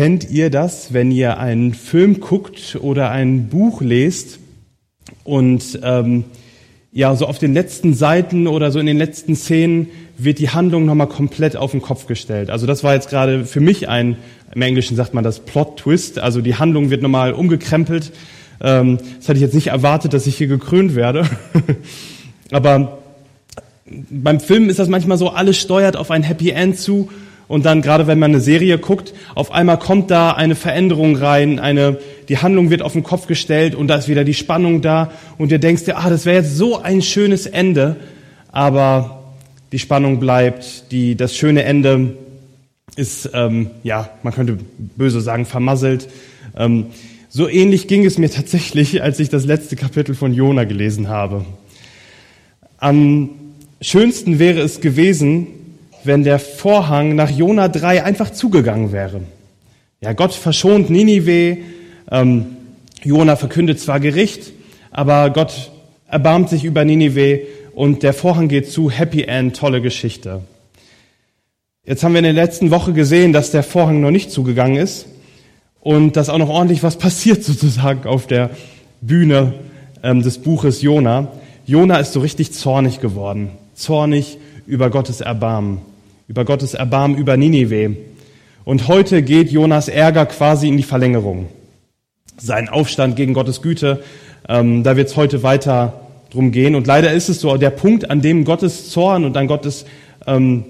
kennt ihr das, wenn ihr einen Film guckt oder ein Buch lest und ähm, ja, so auf den letzten Seiten oder so in den letzten Szenen wird die Handlung nochmal komplett auf den Kopf gestellt. Also das war jetzt gerade für mich ein, im Englischen sagt man das Plot-Twist, also die Handlung wird nochmal umgekrempelt. Ähm, das hatte ich jetzt nicht erwartet, dass ich hier gekrönt werde. Aber beim Film ist das manchmal so, alles steuert auf ein Happy End zu und dann gerade wenn man eine Serie guckt, auf einmal kommt da eine Veränderung rein, eine, die Handlung wird auf den Kopf gestellt und da ist wieder die Spannung da und du denkst dir, ah, das wäre jetzt so ein schönes Ende, aber die Spannung bleibt, die, das schöne Ende ist, ähm, ja, man könnte böse sagen, vermasselt. Ähm, so ähnlich ging es mir tatsächlich, als ich das letzte Kapitel von Jona gelesen habe. Am schönsten wäre es gewesen, wenn der Vorhang nach Jona 3 einfach zugegangen wäre. Ja, Gott verschont Ninive, ähm, Jona verkündet zwar Gericht, aber Gott erbarmt sich über Ninive und der Vorhang geht zu, Happy End, tolle Geschichte. Jetzt haben wir in der letzten Woche gesehen, dass der Vorhang noch nicht zugegangen ist und dass auch noch ordentlich was passiert sozusagen auf der Bühne ähm, des Buches Jona. Jona ist so richtig zornig geworden, zornig über Gottes Erbarmen über Gottes Erbarmen über Ninive. Und heute geht Jonas Ärger quasi in die Verlängerung. Sein Aufstand gegen Gottes Güte, ähm, da wird es heute weiter drum gehen. Und leider ist es so, der Punkt, an dem Gottes Zorn und an Gottes ähm,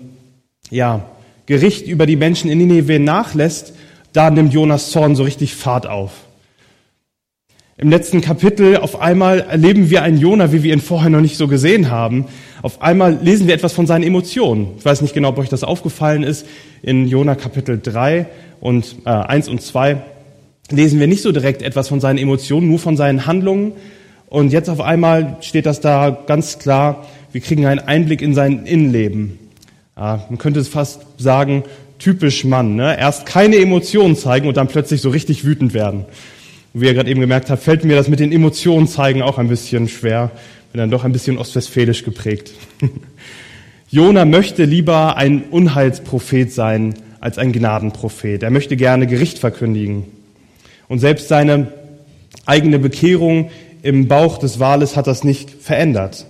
ja, Gericht über die Menschen in Ninive nachlässt, da nimmt Jonas Zorn so richtig Fahrt auf. Im letzten Kapitel auf einmal erleben wir einen Jona, wie wir ihn vorher noch nicht so gesehen haben. Auf einmal lesen wir etwas von seinen Emotionen. Ich weiß nicht genau, ob euch das aufgefallen ist. In Jona Kapitel 3 und äh, 1 und 2 lesen wir nicht so direkt etwas von seinen Emotionen, nur von seinen Handlungen. Und jetzt auf einmal steht das da ganz klar. Wir kriegen einen Einblick in sein Innenleben. Ja, man könnte es fast sagen, typisch Mann. Ne? Erst keine Emotionen zeigen und dann plötzlich so richtig wütend werden. Wie ihr gerade eben gemerkt habt, fällt mir das mit den Emotionen zeigen auch ein bisschen schwer. Bin dann doch ein bisschen ostwestfälisch geprägt. Jona möchte lieber ein Unheilsprophet sein als ein Gnadenprophet. Er möchte gerne Gericht verkündigen. Und selbst seine eigene Bekehrung im Bauch des Wales hat das nicht verändert.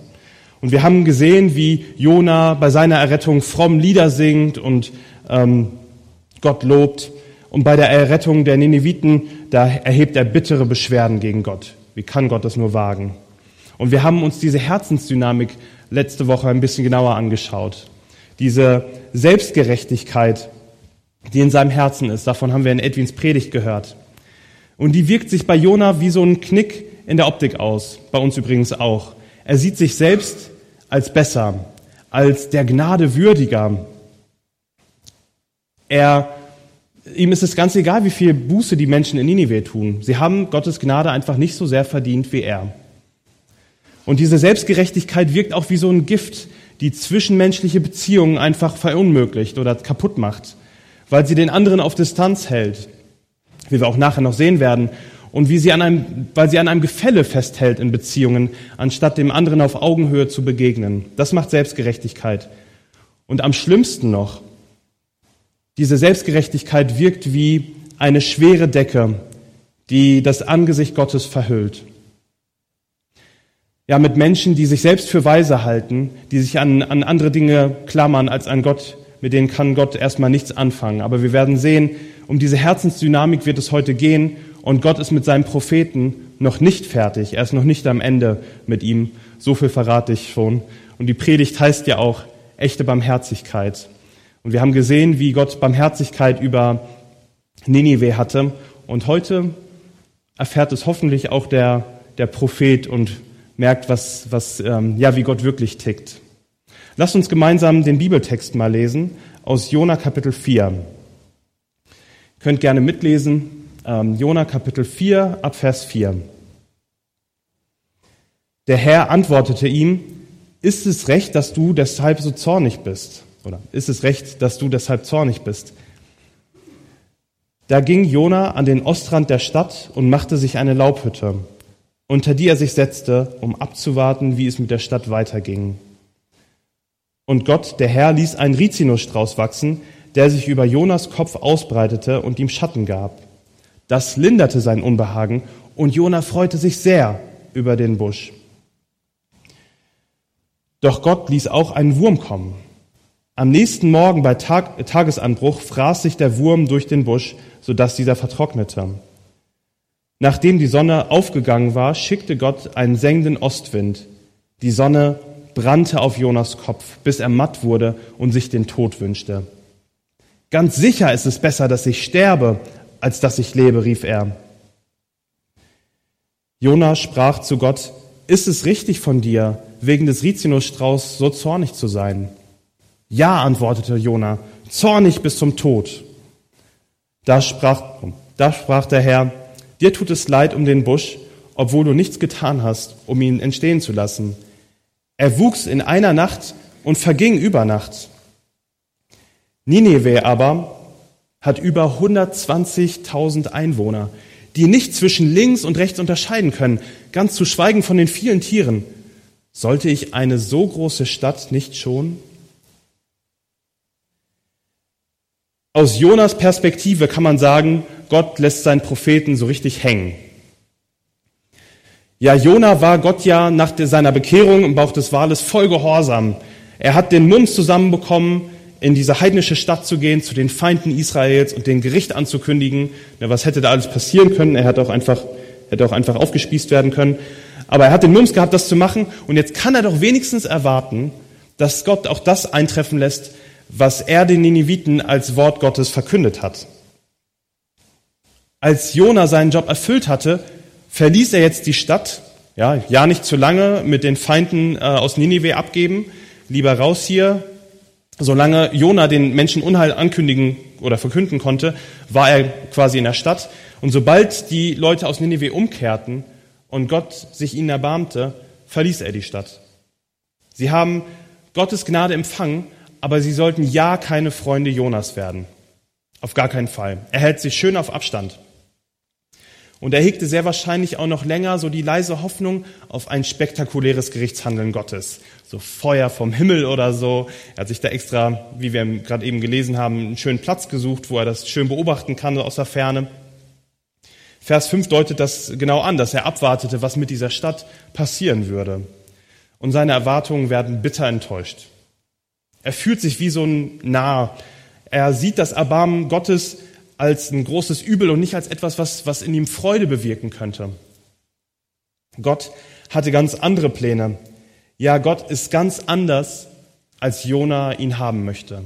Und wir haben gesehen, wie Jona bei seiner Errettung fromm Lieder singt und ähm, Gott lobt. Und bei der Errettung der Nineviten, da erhebt er bittere Beschwerden gegen Gott. Wie kann Gott das nur wagen? Und wir haben uns diese Herzensdynamik letzte Woche ein bisschen genauer angeschaut. Diese Selbstgerechtigkeit, die in seinem Herzen ist, davon haben wir in Edwins Predigt gehört. Und die wirkt sich bei Jona wie so ein Knick in der Optik aus, bei uns übrigens auch. Er sieht sich selbst als besser, als der Gnade würdiger. Er ihm ist es ganz egal, wie viel Buße die Menschen in Ninive tun. Sie haben Gottes Gnade einfach nicht so sehr verdient wie er. Und diese Selbstgerechtigkeit wirkt auch wie so ein Gift, die zwischenmenschliche Beziehungen einfach verunmöglicht oder kaputt macht, weil sie den anderen auf Distanz hält, wie wir auch nachher noch sehen werden, und wie sie an einem, weil sie an einem Gefälle festhält in Beziehungen, anstatt dem anderen auf Augenhöhe zu begegnen. Das macht Selbstgerechtigkeit. Und am schlimmsten noch, diese Selbstgerechtigkeit wirkt wie eine schwere Decke, die das Angesicht Gottes verhüllt. Ja, mit Menschen, die sich selbst für weise halten, die sich an, an andere Dinge klammern als an Gott, mit denen kann Gott erstmal nichts anfangen. Aber wir werden sehen, um diese Herzensdynamik wird es heute gehen und Gott ist mit seinem Propheten noch nicht fertig. Er ist noch nicht am Ende mit ihm. So viel verrate ich schon. Und die Predigt heißt ja auch echte Barmherzigkeit. Und wir haben gesehen, wie Gott Barmherzigkeit über Ninive hatte. Und heute erfährt es hoffentlich auch der, der Prophet und merkt, was, was, ähm, ja, wie Gott wirklich tickt. Lasst uns gemeinsam den Bibeltext mal lesen aus Jona Kapitel 4. Ihr könnt gerne mitlesen. Ähm, Jona Kapitel 4 ab Vers 4. Der Herr antwortete ihm, ist es recht, dass du deshalb so zornig bist? Oder ist es recht, dass du deshalb zornig bist? Da ging Jona an den Ostrand der Stadt und machte sich eine Laubhütte, unter die er sich setzte, um abzuwarten, wie es mit der Stadt weiterging. Und Gott, der Herr, ließ einen Rizinusstrauß wachsen, der sich über Jonas Kopf ausbreitete und ihm Schatten gab. Das linderte sein Unbehagen und Jona freute sich sehr über den Busch. Doch Gott ließ auch einen Wurm kommen. Am nächsten Morgen bei Tag, Tagesanbruch fraß sich der Wurm durch den Busch, sodass dieser vertrocknete. Nachdem die Sonne aufgegangen war, schickte Gott einen sengenden Ostwind. Die Sonne brannte auf Jonas Kopf, bis er matt wurde und sich den Tod wünschte. Ganz sicher ist es besser, dass ich sterbe, als dass ich lebe, rief er. Jonas sprach zu Gott, ist es richtig von dir, wegen des Rizinusstrauß so zornig zu sein? Ja, antwortete Jona, zornig bis zum Tod. Da sprach, da sprach der Herr, dir tut es leid um den Busch, obwohl du nichts getan hast, um ihn entstehen zu lassen. Er wuchs in einer Nacht und verging über Nacht. Nineveh aber hat über 120.000 Einwohner, die nicht zwischen links und rechts unterscheiden können, ganz zu schweigen von den vielen Tieren. Sollte ich eine so große Stadt nicht schonen? Aus Jonas Perspektive kann man sagen, Gott lässt seinen Propheten so richtig hängen. Ja, Jona war Gott ja nach seiner Bekehrung im Bauch des Wales voll gehorsam. Er hat den Mund zusammenbekommen, in diese heidnische Stadt zu gehen, zu den Feinden Israels und den Gericht anzukündigen. Ja, was hätte da alles passieren können? Er hätte auch einfach, hätte auch einfach aufgespießt werden können. Aber er hat den Mums gehabt, das zu machen. Und jetzt kann er doch wenigstens erwarten, dass Gott auch das eintreffen lässt, was er den Nineviten als Wort Gottes verkündet hat. Als Jona seinen Job erfüllt hatte, verließ er jetzt die Stadt. Ja, ja nicht zu lange mit den Feinden äh, aus Ninive abgeben. Lieber raus hier, Solange Jona den Menschen Unheil ankündigen oder verkünden konnte, war er quasi in der Stadt. Und sobald die Leute aus Ninive umkehrten und Gott sich ihnen erbarmte, verließ er die Stadt. Sie haben Gottes Gnade empfangen, aber sie sollten ja keine Freunde Jonas werden. Auf gar keinen Fall. Er hält sich schön auf Abstand. Und er hegte sehr wahrscheinlich auch noch länger so die leise Hoffnung auf ein spektakuläres Gerichtshandeln Gottes. So Feuer vom Himmel oder so. Er hat sich da extra, wie wir gerade eben gelesen haben, einen schönen Platz gesucht, wo er das schön beobachten kann aus der Ferne. Vers 5 deutet das genau an, dass er abwartete, was mit dieser Stadt passieren würde. Und seine Erwartungen werden bitter enttäuscht. Er fühlt sich wie so ein Narr. Er sieht das Erbarmen Gottes als ein großes Übel und nicht als etwas, was, was in ihm Freude bewirken könnte. Gott hatte ganz andere Pläne. Ja, Gott ist ganz anders, als Jona ihn haben möchte.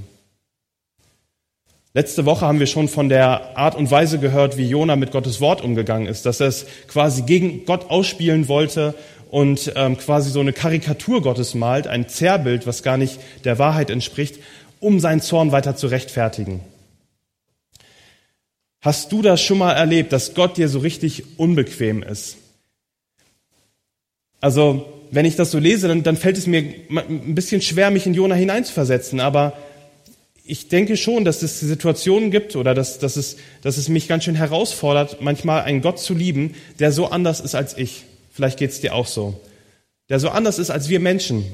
Letzte Woche haben wir schon von der Art und Weise gehört, wie Jona mit Gottes Wort umgegangen ist, dass er es quasi gegen Gott ausspielen wollte und ähm, quasi so eine Karikatur Gottes malt, ein Zerrbild, was gar nicht der Wahrheit entspricht, um seinen Zorn weiter zu rechtfertigen. Hast du das schon mal erlebt, dass Gott dir so richtig unbequem ist? Also, wenn ich das so lese, dann, dann fällt es mir ein bisschen schwer, mich in Jona hineinzuversetzen. Aber ich denke schon, dass es Situationen gibt oder dass, dass, es, dass es mich ganz schön herausfordert, manchmal einen Gott zu lieben, der so anders ist als ich. Vielleicht geht es dir auch so. Der so anders ist als wir Menschen.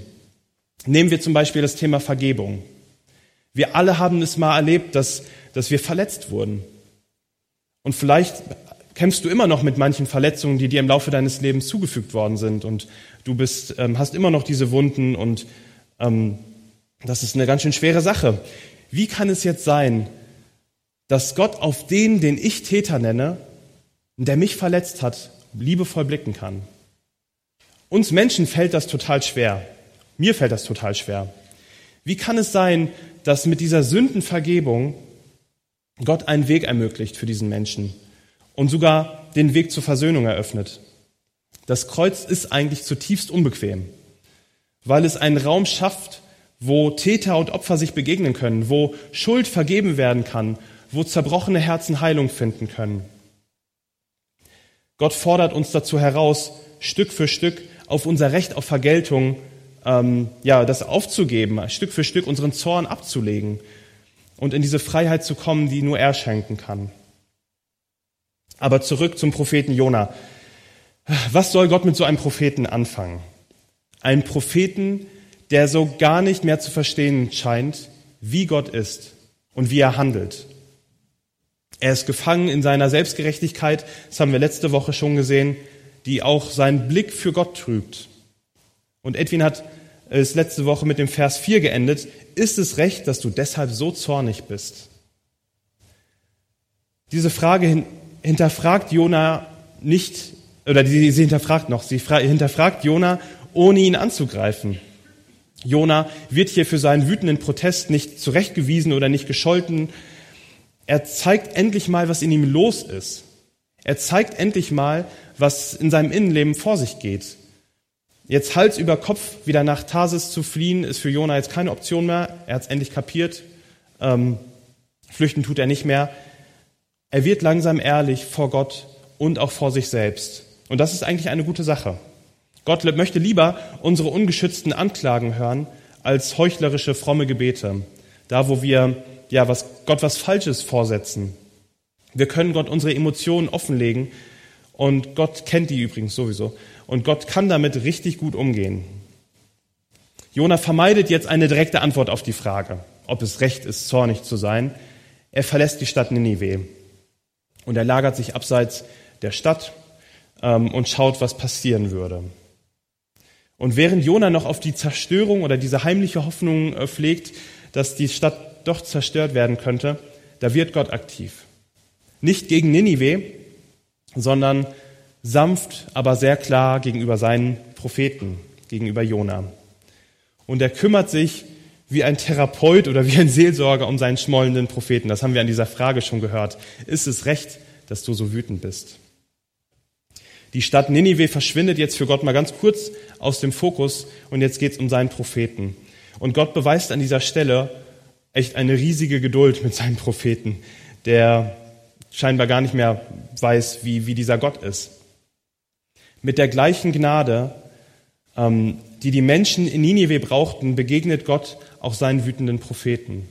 Nehmen wir zum Beispiel das Thema Vergebung. Wir alle haben es mal erlebt, dass, dass wir verletzt wurden. Und vielleicht kämpfst du immer noch mit manchen Verletzungen, die dir im Laufe deines Lebens zugefügt worden sind. Und du bist, ähm, hast immer noch diese Wunden und ähm, das ist eine ganz schön schwere Sache. Wie kann es jetzt sein, dass Gott auf den, den ich Täter nenne, der mich verletzt hat, liebevoll blicken kann? Uns Menschen fällt das total schwer. Mir fällt das total schwer. Wie kann es sein, dass mit dieser Sündenvergebung Gott einen Weg ermöglicht für diesen Menschen und sogar den Weg zur Versöhnung eröffnet. Das Kreuz ist eigentlich zutiefst unbequem, weil es einen Raum schafft, wo Täter und Opfer sich begegnen können, wo Schuld vergeben werden kann, wo zerbrochene Herzen Heilung finden können. Gott fordert uns dazu heraus, Stück für Stück auf unser Recht auf Vergeltung, ähm, ja, das aufzugeben, Stück für Stück unseren Zorn abzulegen und in diese Freiheit zu kommen, die nur er schenken kann. Aber zurück zum Propheten Jona. Was soll Gott mit so einem Propheten anfangen? Ein Propheten, der so gar nicht mehr zu verstehen scheint, wie Gott ist und wie er handelt. Er ist gefangen in seiner Selbstgerechtigkeit, das haben wir letzte Woche schon gesehen, die auch seinen Blick für Gott trübt. Und Edwin hat es letzte Woche mit dem Vers 4 geendet. Ist es recht, dass du deshalb so zornig bist? Diese Frage hinterfragt Jona nicht, oder sie, hinterfragt noch, sie hinterfragt Jona, ohne ihn anzugreifen. Jona wird hier für seinen wütenden Protest nicht zurechtgewiesen oder nicht gescholten. Er zeigt endlich mal, was in ihm los ist. Er zeigt endlich mal, was in seinem Innenleben vor sich geht. Jetzt Hals über Kopf wieder nach Tarsis zu fliehen, ist für Jona jetzt keine Option mehr. Er hat es endlich kapiert. Ähm, flüchten tut er nicht mehr. Er wird langsam ehrlich vor Gott und auch vor sich selbst. Und das ist eigentlich eine gute Sache. Gott möchte lieber unsere ungeschützten Anklagen hören als heuchlerische fromme Gebete. Da, wo wir ja was, Gott was Falsches vorsetzen. Wir können Gott unsere Emotionen offenlegen und Gott kennt die übrigens sowieso. Und Gott kann damit richtig gut umgehen. Jona vermeidet jetzt eine direkte Antwort auf die Frage, ob es recht ist, zornig zu sein. Er verlässt die Stadt Ninive und er lagert sich abseits der Stadt ähm, und schaut, was passieren würde. Und während Jona noch auf die Zerstörung oder diese heimliche Hoffnung äh, pflegt, dass die Stadt doch zerstört werden könnte, da wird Gott aktiv. Nicht gegen Ninive, sondern sanft, aber sehr klar gegenüber seinen Propheten, gegenüber Jona. Und er kümmert sich wie ein Therapeut oder wie ein Seelsorger um seinen schmollenden Propheten. Das haben wir an dieser Frage schon gehört. Ist es recht, dass du so wütend bist? Die Stadt Ninive verschwindet jetzt für Gott mal ganz kurz aus dem Fokus und jetzt geht es um seinen Propheten. Und Gott beweist an dieser Stelle echt eine riesige Geduld mit seinen Propheten, der scheinbar gar nicht mehr weiß, wie, wie dieser Gott ist. Mit der gleichen Gnade, ähm, die die Menschen in Ninive brauchten, begegnet Gott auch seinen wütenden Propheten.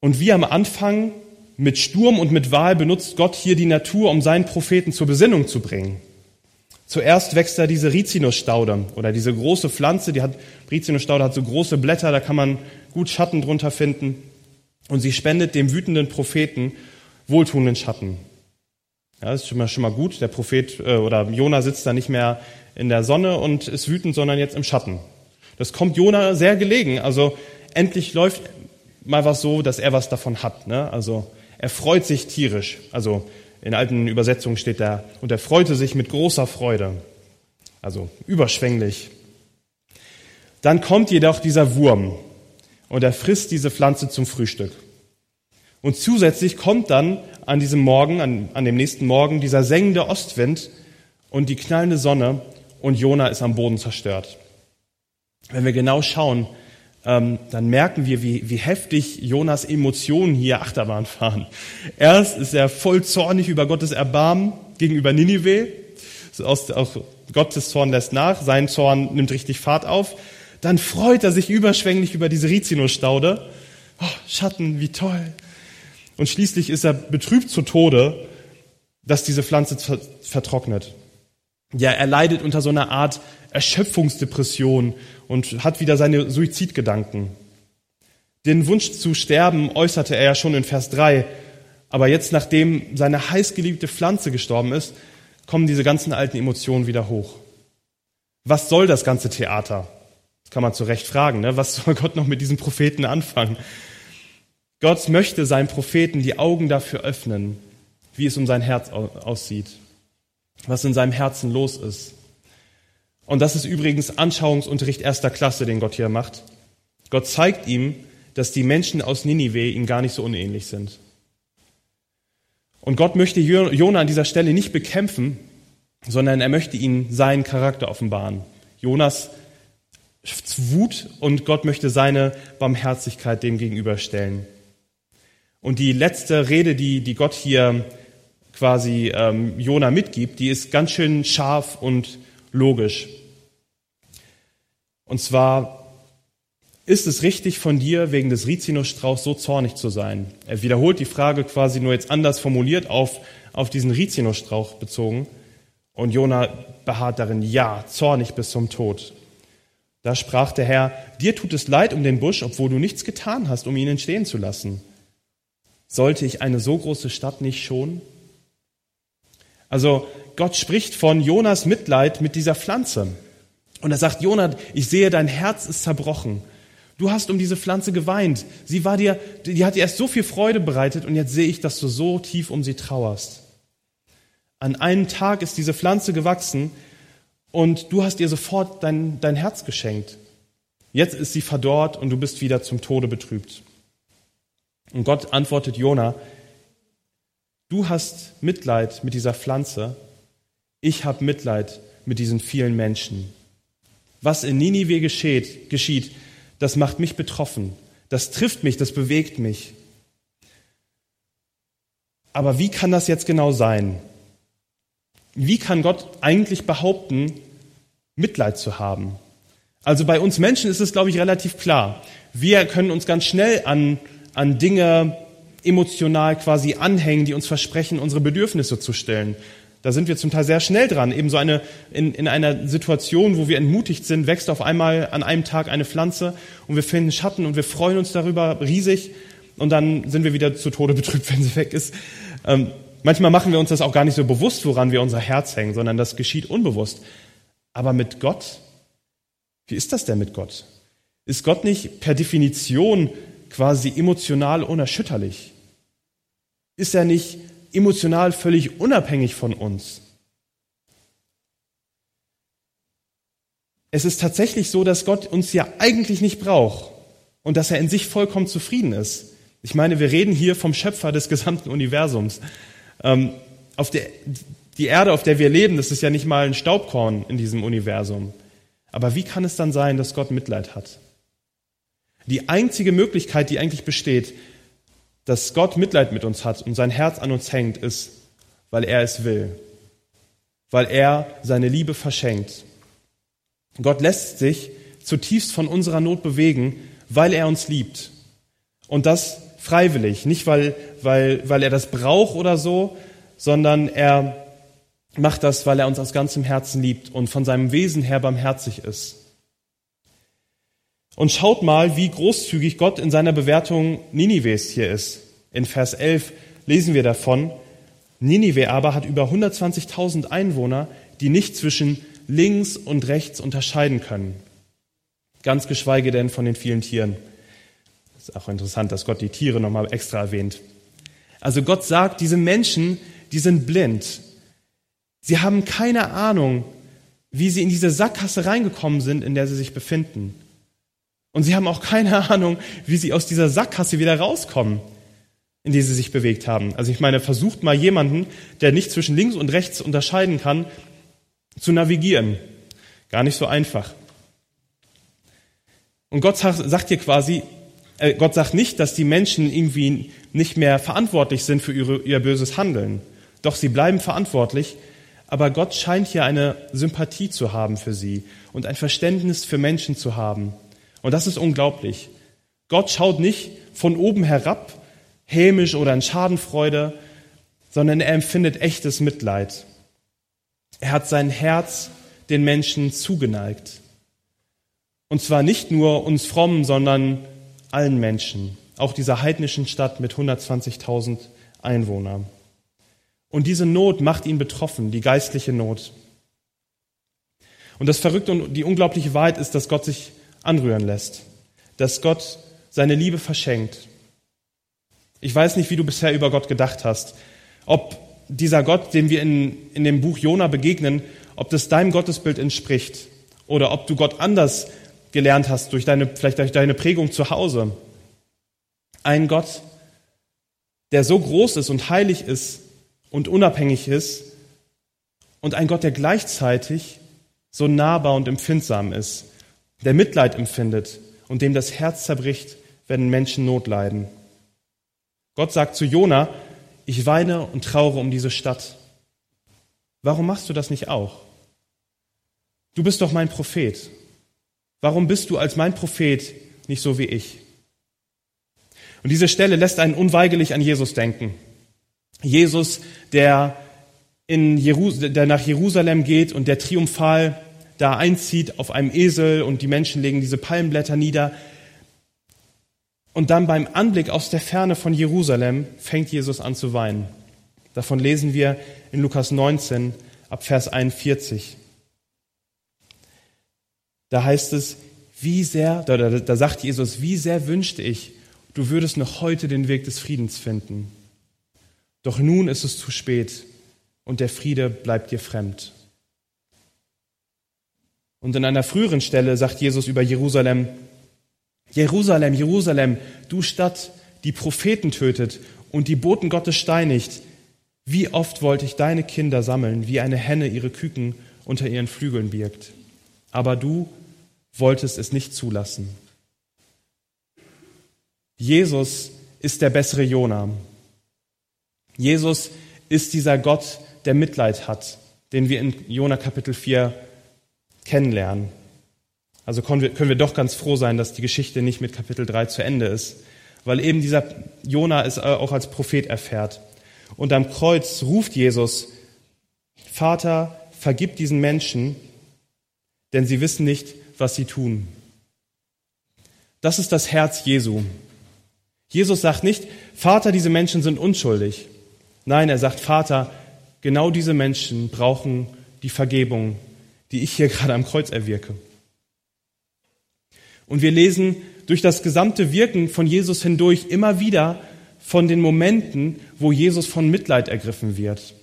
Und wie am Anfang mit Sturm und mit Wahl benutzt Gott hier die Natur, um seinen Propheten zur Besinnung zu bringen. Zuerst wächst da diese Rizinusstaude oder diese große Pflanze, die hat, Rizinusstaude hat so große Blätter, da kann man gut Schatten drunter finden. Und sie spendet dem wütenden Propheten wohltuenden Schatten. Ja, das ist schon mal, schon mal gut. Der Prophet äh, oder Jona sitzt da nicht mehr in der Sonne und ist wütend, sondern jetzt im Schatten. Das kommt Jona sehr gelegen. Also endlich läuft mal was so, dass er was davon hat. Ne? Also er freut sich tierisch. Also in alten Übersetzungen steht da, und er freute sich mit großer Freude. Also überschwänglich. Dann kommt jedoch dieser Wurm und er frisst diese Pflanze zum Frühstück. Und zusätzlich kommt dann an diesem Morgen, an, an dem nächsten Morgen, dieser sengende Ostwind und die knallende Sonne und Jona ist am Boden zerstört. Wenn wir genau schauen, ähm, dann merken wir, wie, wie heftig Jonas Emotionen hier Achterbahn fahren. Erst ist er voll zornig über Gottes Erbarmen gegenüber Ninive. Auch Gottes Zorn lässt nach, sein Zorn nimmt richtig Fahrt auf. Dann freut er sich überschwänglich über diese Rizinusstaude. Oh, Schatten, wie toll. Und schließlich ist er betrübt zu Tode, dass diese Pflanze vertrocknet. Ja, er leidet unter so einer Art Erschöpfungsdepression und hat wieder seine Suizidgedanken. Den Wunsch zu sterben äußerte er ja schon in Vers 3, aber jetzt, nachdem seine heißgeliebte Pflanze gestorben ist, kommen diese ganzen alten Emotionen wieder hoch. Was soll das ganze Theater? Das kann man zu Recht fragen. Ne? Was soll Gott noch mit diesem Propheten anfangen? Gott möchte seinen Propheten die Augen dafür öffnen, wie es um sein Herz aussieht, was in seinem Herzen los ist. Und das ist übrigens Anschauungsunterricht erster Klasse, den Gott hier macht. Gott zeigt ihm, dass die Menschen aus Ninive ihm gar nicht so unähnlich sind. Und Gott möchte Jona an dieser Stelle nicht bekämpfen, sondern er möchte ihm seinen Charakter offenbaren. Jonas Wut und Gott möchte seine Barmherzigkeit dem gegenüberstellen. Und die letzte Rede, die, die Gott hier quasi ähm, Jona mitgibt, die ist ganz schön scharf und logisch. Und zwar ist es richtig von dir, wegen des Rizinusstrauchs so zornig zu sein? Er wiederholt die Frage quasi nur jetzt anders formuliert auf, auf diesen Rizinusstrauch bezogen. Und Jona beharrt darin, ja, zornig bis zum Tod. Da sprach der Herr, dir tut es leid um den Busch, obwohl du nichts getan hast, um ihn entstehen zu lassen. Sollte ich eine so große Stadt nicht schonen? Also Gott spricht von Jonas Mitleid mit dieser Pflanze. Und er sagt, Jonah, ich sehe, dein Herz ist zerbrochen. Du hast um diese Pflanze geweint. Sie war dir, die hat dir erst so viel Freude bereitet und jetzt sehe ich, dass du so tief um sie trauerst. An einem Tag ist diese Pflanze gewachsen und du hast ihr sofort dein, dein Herz geschenkt. Jetzt ist sie verdorrt und du bist wieder zum Tode betrübt. Und Gott antwortet Jona, du hast Mitleid mit dieser Pflanze, ich habe Mitleid mit diesen vielen Menschen. Was in Ninive geschieht, geschieht, das macht mich betroffen. Das trifft mich, das bewegt mich. Aber wie kann das jetzt genau sein? Wie kann Gott eigentlich behaupten, Mitleid zu haben? Also bei uns Menschen ist es, glaube ich, relativ klar. Wir können uns ganz schnell an, an Dinge emotional quasi anhängen, die uns versprechen, unsere Bedürfnisse zu stellen. Da sind wir zum Teil sehr schnell dran. Eben so eine, in, in einer Situation, wo wir entmutigt sind, wächst auf einmal an einem Tag eine Pflanze und wir finden Schatten und wir freuen uns darüber riesig und dann sind wir wieder zu Tode betrübt, wenn sie weg ist. Ähm, manchmal machen wir uns das auch gar nicht so bewusst, woran wir unser Herz hängen, sondern das geschieht unbewusst. Aber mit Gott, wie ist das denn mit Gott? Ist Gott nicht per Definition quasi emotional unerschütterlich? Ist er nicht emotional völlig unabhängig von uns. Es ist tatsächlich so, dass Gott uns ja eigentlich nicht braucht und dass er in sich vollkommen zufrieden ist. Ich meine, wir reden hier vom Schöpfer des gesamten Universums. Ähm, auf der, die Erde, auf der wir leben, das ist ja nicht mal ein Staubkorn in diesem Universum. Aber wie kann es dann sein, dass Gott Mitleid hat? Die einzige Möglichkeit, die eigentlich besteht, dass Gott Mitleid mit uns hat und sein Herz an uns hängt, ist, weil er es will, weil er seine Liebe verschenkt. Gott lässt sich zutiefst von unserer Not bewegen, weil er uns liebt. Und das freiwillig, nicht weil, weil, weil er das braucht oder so, sondern er macht das, weil er uns aus ganzem Herzen liebt und von seinem Wesen her barmherzig ist. Und schaut mal, wie großzügig Gott in seiner Bewertung Ninives hier ist. In Vers 11 lesen wir davon, Ninive aber hat über 120.000 Einwohner, die nicht zwischen links und rechts unterscheiden können. Ganz geschweige denn von den vielen Tieren. Ist auch interessant, dass Gott die Tiere nochmal extra erwähnt. Also Gott sagt, diese Menschen, die sind blind. Sie haben keine Ahnung, wie sie in diese Sackgasse reingekommen sind, in der sie sich befinden. Und sie haben auch keine Ahnung, wie sie aus dieser Sackgasse wieder rauskommen, in die sie sich bewegt haben. Also ich meine, versucht mal jemanden, der nicht zwischen links und rechts unterscheiden kann, zu navigieren. Gar nicht so einfach. Und Gott sagt hier quasi, äh, Gott sagt nicht, dass die Menschen irgendwie nicht mehr verantwortlich sind für ihre, ihr böses Handeln. Doch sie bleiben verantwortlich. Aber Gott scheint hier eine Sympathie zu haben für sie und ein Verständnis für Menschen zu haben. Und das ist unglaublich. Gott schaut nicht von oben herab, hämisch oder in Schadenfreude, sondern er empfindet echtes Mitleid. Er hat sein Herz den Menschen zugeneigt. Und zwar nicht nur uns Frommen, sondern allen Menschen, auch dieser heidnischen Stadt mit 120.000 Einwohnern. Und diese Not macht ihn betroffen, die geistliche Not. Und das Verrückte und die unglaubliche Wahrheit ist, dass Gott sich anrühren lässt, dass Gott seine Liebe verschenkt. Ich weiß nicht, wie du bisher über Gott gedacht hast, ob dieser Gott, dem wir in, in dem Buch Jona begegnen, ob das deinem Gottesbild entspricht oder ob du Gott anders gelernt hast durch deine, vielleicht durch deine Prägung zu Hause. Ein Gott, der so groß ist und heilig ist und unabhängig ist und ein Gott, der gleichzeitig so nahbar und empfindsam ist der Mitleid empfindet und dem das Herz zerbricht, wenn Menschen Not leiden. Gott sagt zu Jona, ich weine und traure um diese Stadt. Warum machst du das nicht auch? Du bist doch mein Prophet. Warum bist du als mein Prophet nicht so wie ich? Und diese Stelle lässt einen unweigerlich an Jesus denken. Jesus, der, in Jerus der nach Jerusalem geht und der triumphal da einzieht auf einem Esel und die Menschen legen diese Palmblätter nieder. Und dann beim Anblick aus der Ferne von Jerusalem fängt Jesus an zu weinen. Davon lesen wir in Lukas 19 ab Vers 41. Da heißt es, wie sehr, da, da, da sagt Jesus, wie sehr wünschte ich, du würdest noch heute den Weg des Friedens finden. Doch nun ist es zu spät und der Friede bleibt dir fremd. Und in einer früheren Stelle sagt Jesus über Jerusalem, Jerusalem, Jerusalem, du Stadt, die Propheten tötet und die Boten Gottes steinigt, wie oft wollte ich deine Kinder sammeln, wie eine Henne ihre Küken unter ihren Flügeln birgt. Aber du wolltest es nicht zulassen. Jesus ist der bessere Jona. Jesus ist dieser Gott, der Mitleid hat, den wir in Jona Kapitel 4 kennenlernen. Also können wir, können wir doch ganz froh sein, dass die Geschichte nicht mit Kapitel 3 zu Ende ist, weil eben dieser Jona es auch als Prophet erfährt. Und am Kreuz ruft Jesus, Vater, vergib diesen Menschen, denn sie wissen nicht, was sie tun. Das ist das Herz Jesu. Jesus sagt nicht, Vater, diese Menschen sind unschuldig. Nein, er sagt, Vater, genau diese Menschen brauchen die Vergebung, die ich hier gerade am Kreuz erwirke. Und wir lesen durch das gesamte Wirken von Jesus hindurch immer wieder von den Momenten, wo Jesus von Mitleid ergriffen wird.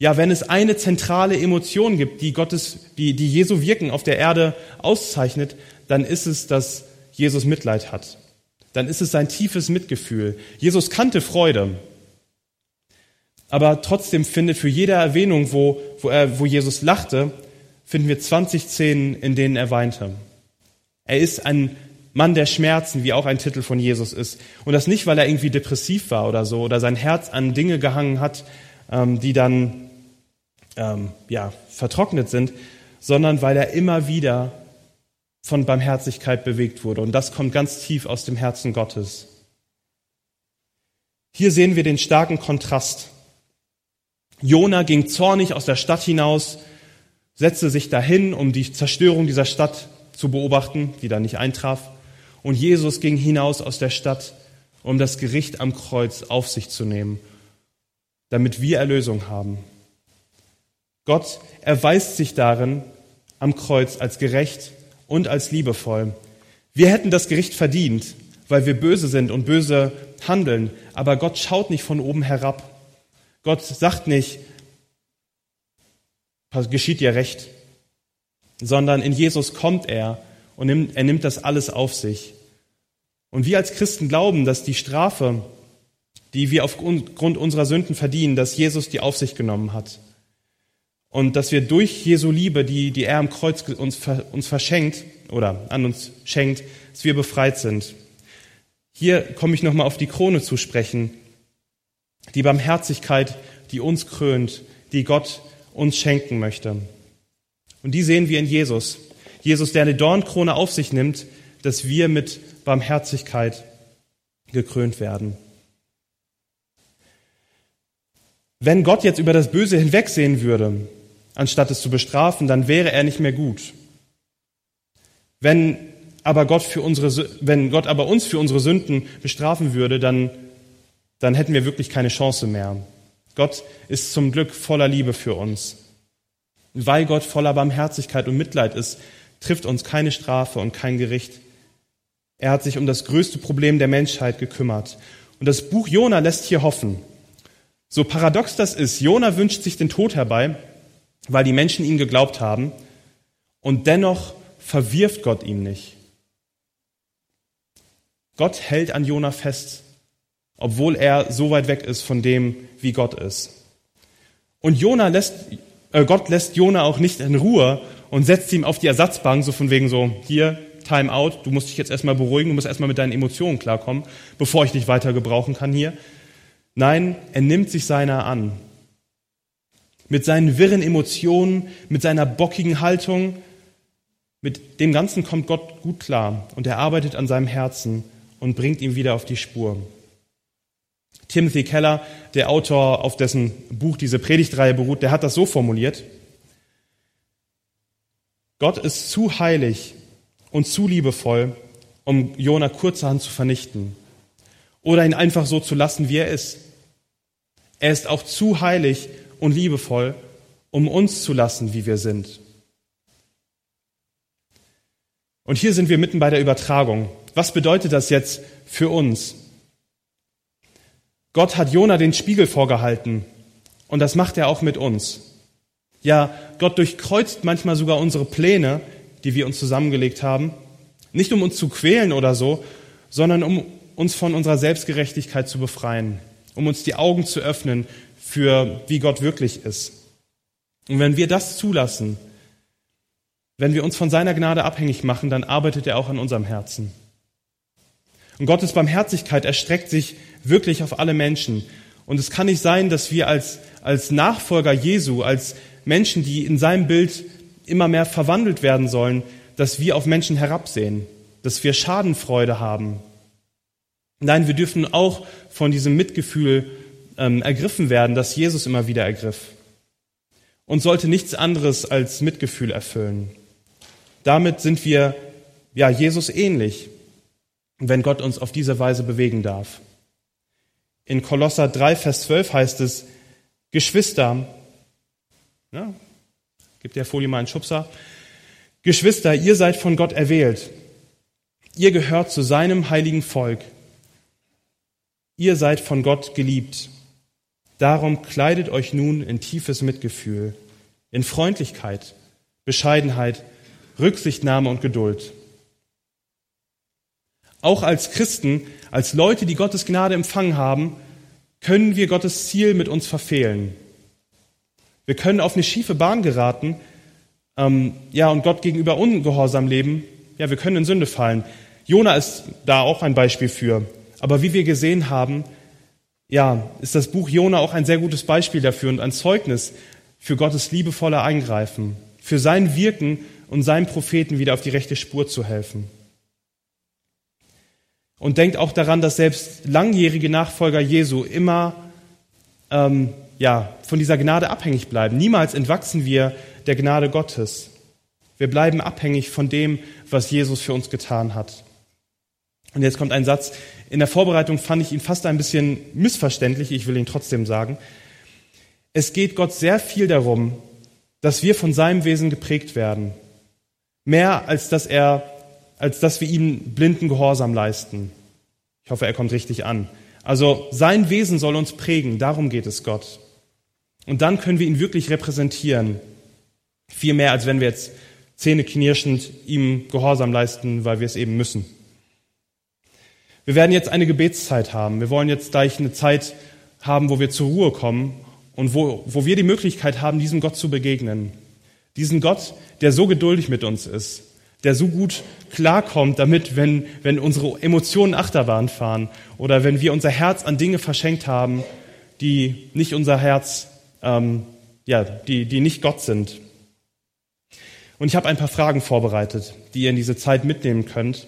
Ja, wenn es eine zentrale Emotion gibt, die Gottes, die, die Jesu Wirken auf der Erde auszeichnet, dann ist es, dass Jesus Mitleid hat. Dann ist es sein tiefes Mitgefühl. Jesus kannte Freude. Aber trotzdem findet für jede Erwähnung, wo, wo, er, wo Jesus lachte, finden wir 20 Szenen, in denen er weinte. Er ist ein Mann der Schmerzen, wie auch ein Titel von Jesus ist. Und das nicht, weil er irgendwie depressiv war oder so oder sein Herz an Dinge gehangen hat, ähm, die dann ähm, ja, vertrocknet sind, sondern weil er immer wieder von Barmherzigkeit bewegt wurde. Und das kommt ganz tief aus dem Herzen Gottes. Hier sehen wir den starken Kontrast. Jona ging zornig aus der Stadt hinaus, setzte sich dahin, um die Zerstörung dieser Stadt zu beobachten, die da nicht eintraf. Und Jesus ging hinaus aus der Stadt, um das Gericht am Kreuz auf sich zu nehmen, damit wir Erlösung haben. Gott erweist sich darin am Kreuz als gerecht und als liebevoll. Wir hätten das Gericht verdient, weil wir böse sind und böse handeln, aber Gott schaut nicht von oben herab. Gott sagt nicht, geschieht dir recht, sondern in Jesus kommt er und nimmt, er nimmt das alles auf sich. Und wir als Christen glauben, dass die Strafe, die wir aufgrund unserer Sünden verdienen, dass Jesus die auf sich genommen hat. Und dass wir durch Jesu Liebe, die, die er am Kreuz uns, uns verschenkt oder an uns schenkt, dass wir befreit sind. Hier komme ich nochmal auf die Krone zu sprechen. Die Barmherzigkeit, die uns krönt, die Gott uns schenken möchte. Und die sehen wir in Jesus. Jesus, der eine Dornkrone auf sich nimmt, dass wir mit Barmherzigkeit gekrönt werden. Wenn Gott jetzt über das Böse hinwegsehen würde, anstatt es zu bestrafen, dann wäre er nicht mehr gut. Wenn aber Gott für unsere, wenn Gott aber uns für unsere Sünden bestrafen würde, dann, dann hätten wir wirklich keine Chance mehr. Gott ist zum Glück voller Liebe für uns. Weil Gott voller Barmherzigkeit und Mitleid ist, trifft uns keine Strafe und kein Gericht. Er hat sich um das größte Problem der Menschheit gekümmert. Und das Buch Jona lässt hier hoffen. So paradox das ist, Jona wünscht sich den Tod herbei, weil die Menschen ihm geglaubt haben, und dennoch verwirft Gott ihn nicht. Gott hält an Jona fest obwohl er so weit weg ist von dem, wie Gott ist. Und Jona lässt, äh, Gott lässt Jona auch nicht in Ruhe und setzt ihm auf die Ersatzbank, so von wegen so, hier, Time out, du musst dich jetzt erstmal beruhigen, du musst erstmal mit deinen Emotionen klarkommen, bevor ich dich weiter gebrauchen kann hier. Nein, er nimmt sich seiner an. Mit seinen wirren Emotionen, mit seiner bockigen Haltung, mit dem Ganzen kommt Gott gut klar und er arbeitet an seinem Herzen und bringt ihn wieder auf die Spur. Timothy Keller, der Autor, auf dessen Buch diese Predigtreihe beruht, der hat das so formuliert. Gott ist zu heilig und zu liebevoll, um Jona kurzerhand zu vernichten oder ihn einfach so zu lassen, wie er ist. Er ist auch zu heilig und liebevoll, um uns zu lassen, wie wir sind. Und hier sind wir mitten bei der Übertragung. Was bedeutet das jetzt für uns? Gott hat Jona den Spiegel vorgehalten und das macht er auch mit uns. Ja, Gott durchkreuzt manchmal sogar unsere Pläne, die wir uns zusammengelegt haben, nicht um uns zu quälen oder so, sondern um uns von unserer Selbstgerechtigkeit zu befreien, um uns die Augen zu öffnen für wie Gott wirklich ist. Und wenn wir das zulassen, wenn wir uns von seiner Gnade abhängig machen, dann arbeitet er auch an unserem Herzen. Und Gottes Barmherzigkeit erstreckt sich wirklich auf alle Menschen. Und es kann nicht sein, dass wir als, als Nachfolger Jesu, als Menschen, die in seinem Bild immer mehr verwandelt werden sollen, dass wir auf Menschen herabsehen, dass wir Schadenfreude haben. Nein, wir dürfen auch von diesem Mitgefühl ähm, ergriffen werden, das Jesus immer wieder ergriff. Und sollte nichts anderes als Mitgefühl erfüllen. Damit sind wir ja Jesus ähnlich, wenn Gott uns auf diese Weise bewegen darf. In Kolosser 3, Vers 12 heißt es, Geschwister, ja, gibt der Folie mal einen Schubser, Geschwister, ihr seid von Gott erwählt. Ihr gehört zu seinem heiligen Volk. Ihr seid von Gott geliebt. Darum kleidet euch nun in tiefes Mitgefühl, in Freundlichkeit, Bescheidenheit, Rücksichtnahme und Geduld. Auch als Christen, als Leute, die Gottes Gnade empfangen haben, können wir Gottes Ziel mit uns verfehlen. Wir können auf eine schiefe Bahn geraten, ähm, ja, und Gott gegenüber ungehorsam leben. Ja, wir können in Sünde fallen. Jona ist da auch ein Beispiel für. Aber wie wir gesehen haben, ja, ist das Buch Jona auch ein sehr gutes Beispiel dafür und ein Zeugnis für Gottes liebevolle Eingreifen, für sein Wirken und seinem Propheten wieder auf die rechte Spur zu helfen. Und denkt auch daran, dass selbst langjährige Nachfolger Jesu immer ähm, ja, von dieser Gnade abhängig bleiben. Niemals entwachsen wir der Gnade Gottes. Wir bleiben abhängig von dem, was Jesus für uns getan hat. Und jetzt kommt ein Satz. In der Vorbereitung fand ich ihn fast ein bisschen missverständlich. Ich will ihn trotzdem sagen. Es geht Gott sehr viel darum, dass wir von seinem Wesen geprägt werden. Mehr als dass er, als dass wir ihm blinden Gehorsam leisten. Ich hoffe, er kommt richtig an. Also sein Wesen soll uns prägen. Darum geht es Gott. Und dann können wir ihn wirklich repräsentieren. Viel mehr, als wenn wir jetzt zähneknirschend ihm Gehorsam leisten, weil wir es eben müssen. Wir werden jetzt eine Gebetszeit haben. Wir wollen jetzt gleich eine Zeit haben, wo wir zur Ruhe kommen und wo, wo wir die Möglichkeit haben, diesem Gott zu begegnen. Diesen Gott, der so geduldig mit uns ist, der so gut klarkommt damit, wenn, wenn unsere Emotionen Achterbahn fahren oder wenn wir unser Herz an Dinge verschenkt haben, die nicht unser Herz ähm, ja, die, die nicht Gott sind. Und ich habe ein paar Fragen vorbereitet, die ihr in diese Zeit mitnehmen könnt.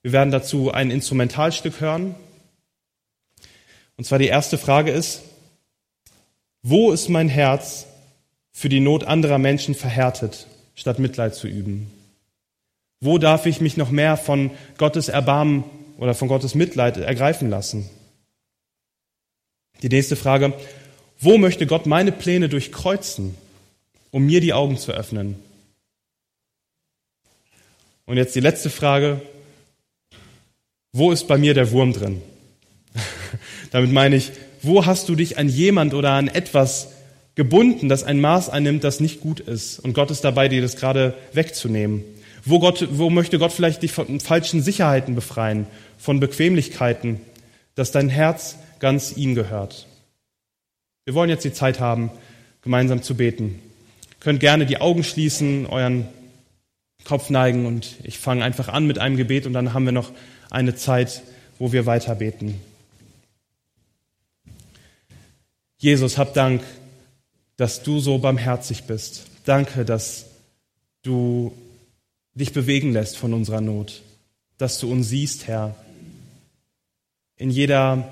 Wir werden dazu ein Instrumentalstück hören. Und zwar die erste Frage ist, wo ist mein Herz für die Not anderer Menschen verhärtet, statt Mitleid zu üben? Wo darf ich mich noch mehr von Gottes Erbarmen oder von Gottes Mitleid ergreifen lassen? Die nächste Frage, wo möchte Gott meine Pläne durchkreuzen, um mir die Augen zu öffnen? Und jetzt die letzte Frage. Wo ist bei mir der Wurm drin? Damit meine ich, wo hast du dich an jemand oder an etwas gebunden, das ein Maß annimmt, das nicht gut ist? Und Gott ist dabei, dir das gerade wegzunehmen. Wo, Gott, wo möchte Gott vielleicht dich von falschen Sicherheiten befreien, von Bequemlichkeiten, dass dein Herz ganz ihm gehört? Wir wollen jetzt die Zeit haben, gemeinsam zu beten. Ihr könnt gerne die Augen schließen, euren Kopf neigen und ich fange einfach an mit einem Gebet und dann haben wir noch eine Zeit, wo wir weiter beten. Jesus, hab Dank, dass du so barmherzig bist. Danke, dass du dich bewegen lässt von unserer Not, dass du uns siehst, Herr. In jeder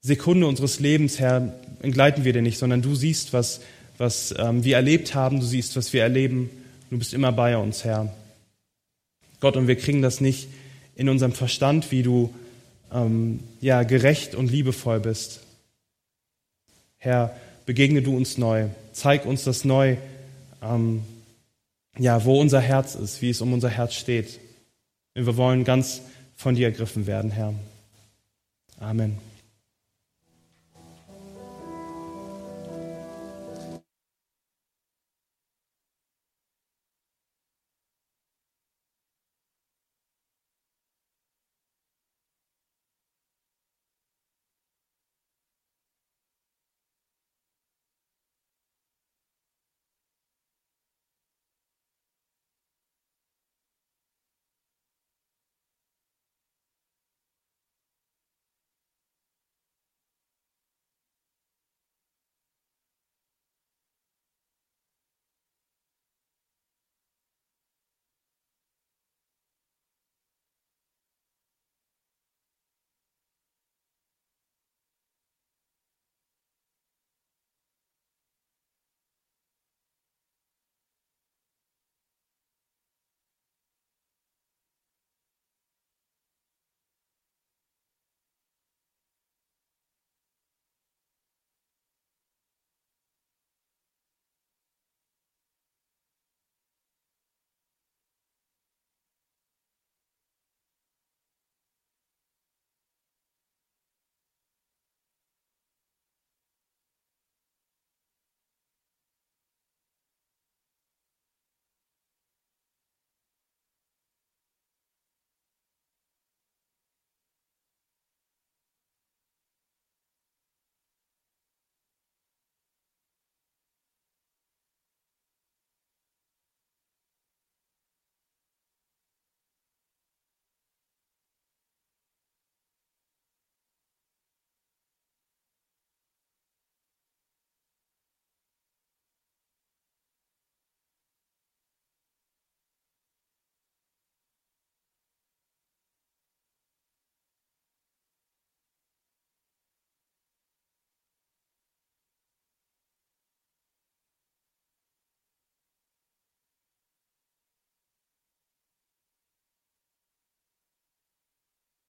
Sekunde unseres Lebens, Herr, entgleiten wir dir nicht, sondern du siehst, was, was ähm, wir erlebt haben, du siehst, was wir erleben Du bist immer bei uns, Herr. Gott, und wir kriegen das nicht in unserem Verstand, wie du ähm, ja gerecht und liebevoll bist. Herr, begegne du uns neu, zeig uns das neu, ähm, ja, wo unser Herz ist, wie es um unser Herz steht. Wir wollen ganz von dir ergriffen werden, Herr. Amen.